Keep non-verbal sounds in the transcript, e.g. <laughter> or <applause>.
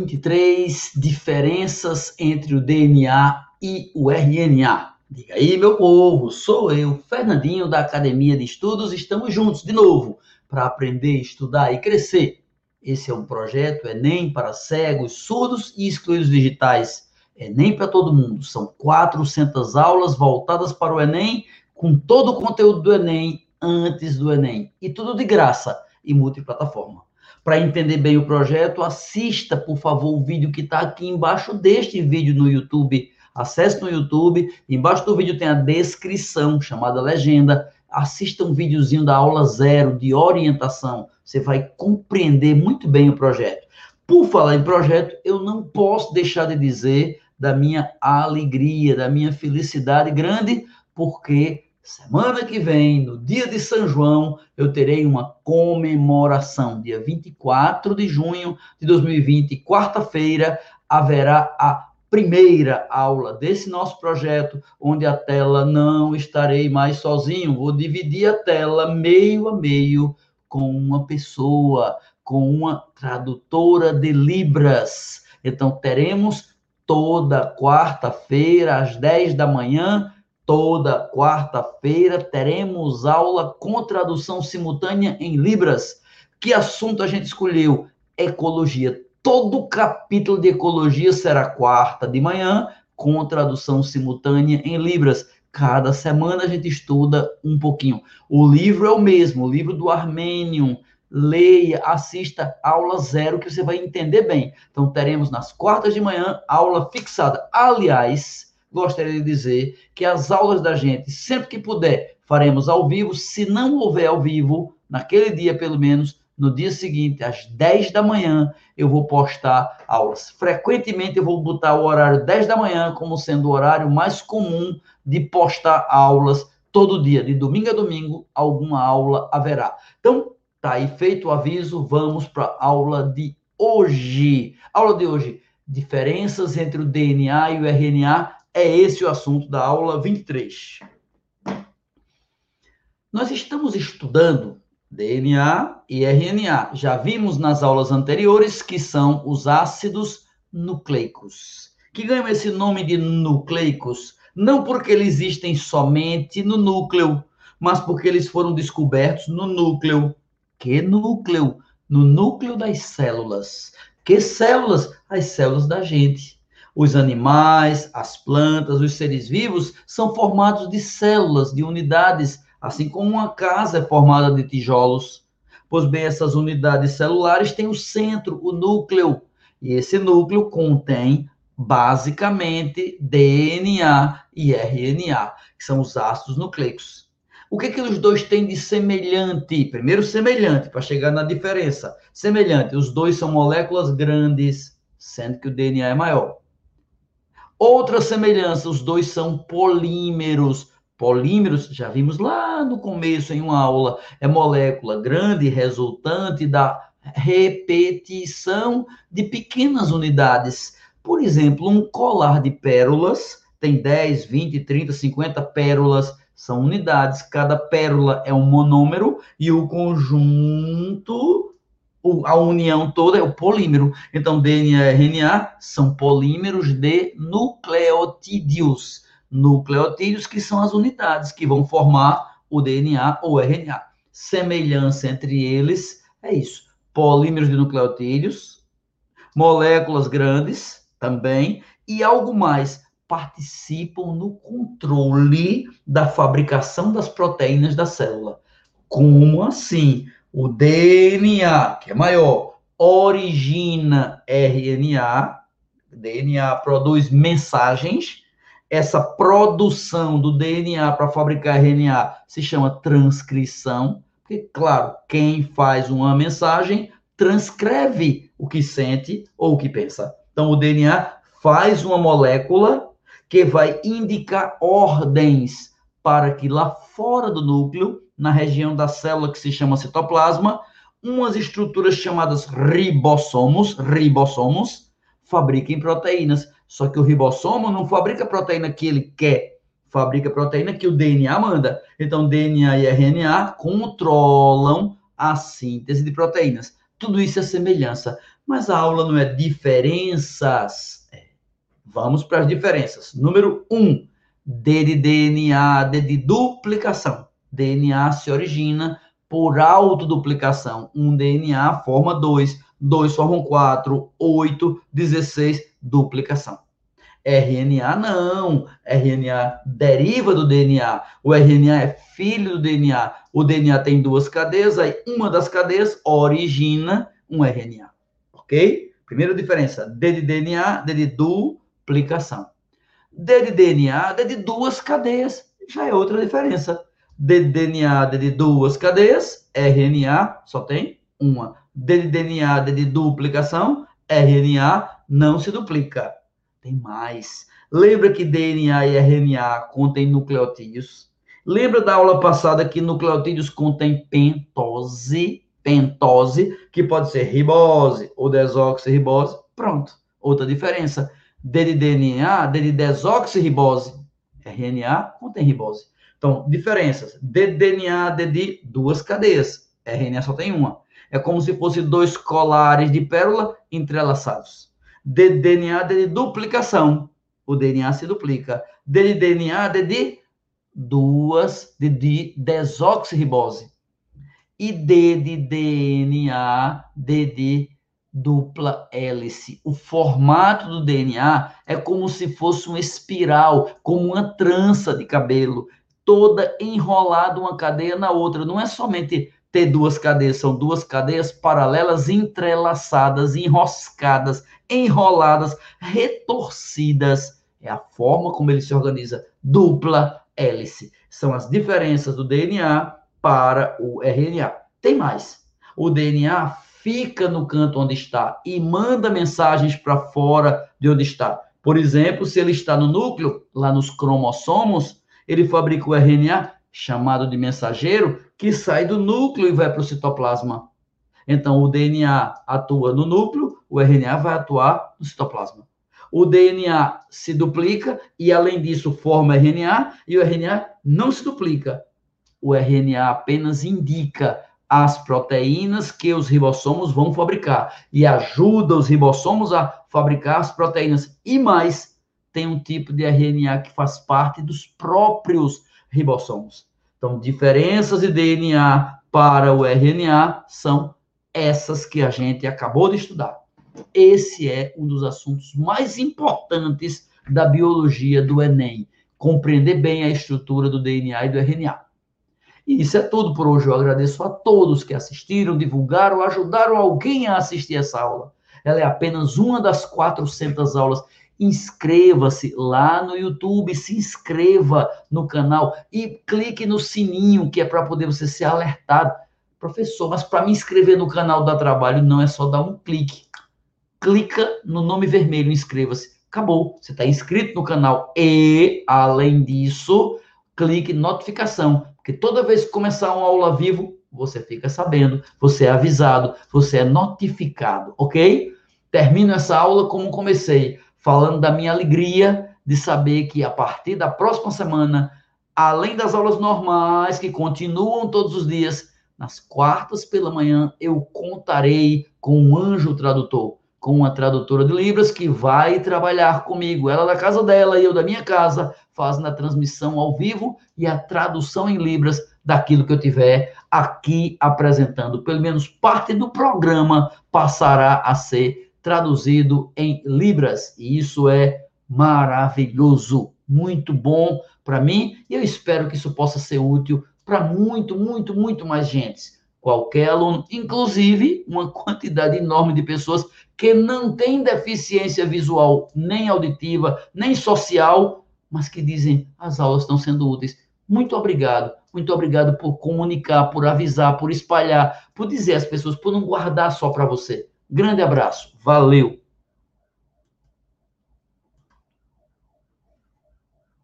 23, diferenças entre o DNA e o RNA. Diga aí, meu povo, sou eu, Fernandinho da Academia de Estudos, estamos juntos de novo para aprender, estudar e crescer. Esse é um projeto Enem para cegos, surdos e excluídos digitais. Enem para todo mundo. São 400 aulas voltadas para o Enem, com todo o conteúdo do Enem antes do Enem. E tudo de graça e multiplataforma. Para entender bem o projeto, assista, por favor, o vídeo que está aqui embaixo deste vídeo no YouTube. Acesse no YouTube, embaixo do vídeo tem a descrição, chamada legenda. Assista um videozinho da aula zero de orientação. Você vai compreender muito bem o projeto. Por falar em projeto, eu não posso deixar de dizer da minha alegria, da minha felicidade grande, porque Semana que vem, no dia de São João, eu terei uma comemoração. Dia 24 de junho de 2020, quarta-feira, haverá a primeira aula desse nosso projeto, onde a tela não estarei mais sozinho. Vou dividir a tela meio a meio com uma pessoa, com uma tradutora de Libras. Então, teremos toda quarta-feira, às 10 da manhã, Toda quarta-feira teremos aula com tradução simultânea em Libras. Que assunto a gente escolheu? Ecologia. Todo capítulo de ecologia será quarta de manhã, com tradução simultânea em Libras. Cada semana a gente estuda um pouquinho. O livro é o mesmo, o livro do Armênio. Leia, assista aula zero que você vai entender bem. Então, teremos nas quartas de manhã aula fixada. Aliás, gostaria de dizer que as aulas da gente, sempre que puder, faremos ao vivo. Se não houver ao vivo, naquele dia pelo menos, no dia seguinte, às 10 da manhã, eu vou postar aulas. Frequentemente eu vou botar o horário 10 da manhã como sendo o horário mais comum de postar aulas todo dia, de domingo a domingo, alguma aula haverá. Então, tá aí feito o aviso, vamos para a aula de hoje. Aula de hoje, diferenças entre o DNA e o RNA é esse o assunto da aula 23. Nós estamos estudando DNA e RNA. Já vimos nas aulas anteriores que são os ácidos nucleicos, que ganham esse nome de nucleicos não porque eles existem somente no núcleo, mas porque eles foram descobertos no núcleo. Que núcleo? No núcleo das células. Que células? As células da gente. Os animais, as plantas, os seres vivos são formados de células, de unidades, assim como uma casa é formada de tijolos. Pois bem, essas unidades celulares têm o centro, o núcleo, e esse núcleo contém basicamente DNA e RNA, que são os ácidos nucleicos. O que, que os dois têm de semelhante? Primeiro, semelhante, para chegar na diferença. Semelhante, os dois são moléculas grandes, sendo que o DNA é maior. Outra semelhança, os dois são polímeros. Polímeros, já vimos lá no começo em uma aula, é molécula grande resultante da repetição de pequenas unidades. Por exemplo, um colar de pérolas tem 10, 20, 30, 50 pérolas, são unidades. Cada pérola é um monômero e o conjunto a união toda é o polímero. Então, DNA e RNA são polímeros de nucleotídeos. Nucleotídeos que são as unidades que vão formar o DNA ou RNA. Semelhança entre eles é isso. Polímeros de nucleotídeos, moléculas grandes também e algo mais participam no controle da fabricação das proteínas da célula. Como assim? O DNA, que é maior, origina RNA, DNA produz mensagens. Essa produção do DNA para fabricar RNA se chama transcrição, porque, claro, quem faz uma mensagem transcreve o que sente ou o que pensa. Então, o DNA faz uma molécula que vai indicar ordens para que lá fora do núcleo na região da célula que se chama citoplasma, umas estruturas chamadas ribossomos, ribossomos, fabriquem proteínas. Só que o ribossomo não fabrica a proteína que ele quer, fabrica a proteína que o DNA manda. Então, DNA e RNA controlam a síntese de proteínas. Tudo isso é semelhança. mas a aula não é diferenças. É. Vamos para as diferenças. Número 1, um, D de DNA, D de duplicação. DNA se origina por autoduplicação. Um DNA forma dois, dois formam quatro, oito, 16, duplicação. RNA não. RNA deriva do DNA. O RNA é filho do DNA. O DNA tem duas cadeias, aí uma das cadeias origina um RNA. Ok? Primeira diferença: D de DNA, D de duplicação. D de DNA, D de duas cadeias. Já é outra diferença. De DNA, de duas cadeias. RNA só tem uma. De DNA, de duplicação. RNA não se duplica. Tem mais. Lembra que DNA e RNA contêm nucleotídeos? Lembra da aula passada que nucleotídeos contêm pentose? Pentose, que pode ser ribose ou desoxirribose. Pronto. Outra diferença. D de DNA, de desoxirribose. RNA contém ribose. Então, diferenças. D de duas cadeias. RNA só tem uma. É como se fosse dois colares de pérola entrelaçados de DNA de duplicação. O DNA se duplica. D de duas de, de desoxirribose. E D de DNA D de dupla hélice. O formato do DNA é como se fosse uma espiral, como uma trança de cabelo, toda enrolada uma cadeia na outra. Não é somente ter duas cadeias, são duas cadeias paralelas entrelaçadas, enroscadas, enroladas, retorcidas. É a forma como ele se organiza. Dupla hélice. São as diferenças do DNA para o RNA. Tem mais. O DNA fica no canto onde está e manda mensagens para fora de onde está. Por exemplo, se ele está no núcleo, lá nos cromossomos, ele fabrica o RNA, chamado de mensageiro, que sai do núcleo e vai para o citoplasma. Então, o DNA atua no núcleo, o RNA vai atuar no citoplasma. O DNA se duplica e, além disso, forma RNA, e o RNA não se duplica. O RNA apenas indica as proteínas que os ribossomos vão fabricar e ajuda os ribossomos a fabricar as proteínas. E mais, tem um tipo de RNA que faz parte dos próprios ribossomos. Então, diferenças de DNA para o RNA são essas que a gente acabou de estudar. Esse é um dos assuntos mais importantes da biologia do Enem. Compreender bem a estrutura do DNA e do RNA. E isso é tudo por hoje. Eu agradeço a todos que assistiram, divulgaram, ajudaram alguém a assistir essa aula. Ela é apenas uma das 400 aulas. Inscreva-se lá no YouTube, se inscreva no canal e clique no sininho, que é para poder você ser alertado Professor, mas para me inscrever no canal da Trabalho não é só dar um clique. Clica no nome vermelho, inscreva-se. Acabou. Você está inscrito no canal. E, além disso, clique notificação. Porque toda vez que começar uma aula vivo, você fica sabendo, você é avisado, você é notificado, ok? Termino essa aula como comecei, falando da minha alegria de saber que a partir da próxima semana, além das aulas normais que continuam todos os dias, nas quartas pela manhã, eu contarei com um anjo tradutor, com uma tradutora de Libras que vai trabalhar comigo. Ela da casa dela e eu da minha casa, fazendo a transmissão ao vivo e a tradução em Libras daquilo que eu tiver aqui apresentando. Pelo menos parte do programa passará a ser traduzido em Libras. E isso é maravilhoso, muito bom para mim e eu espero que isso possa ser útil para muito, muito, muito mais gente. Qualquer aluno, inclusive uma <laughs> quantidade enorme de pessoas que não têm deficiência visual, nem auditiva, nem social, mas que dizem as aulas estão sendo úteis. Muito obrigado, muito obrigado por comunicar, por avisar, por espalhar, por dizer às pessoas, por não guardar só para você. Grande abraço, valeu!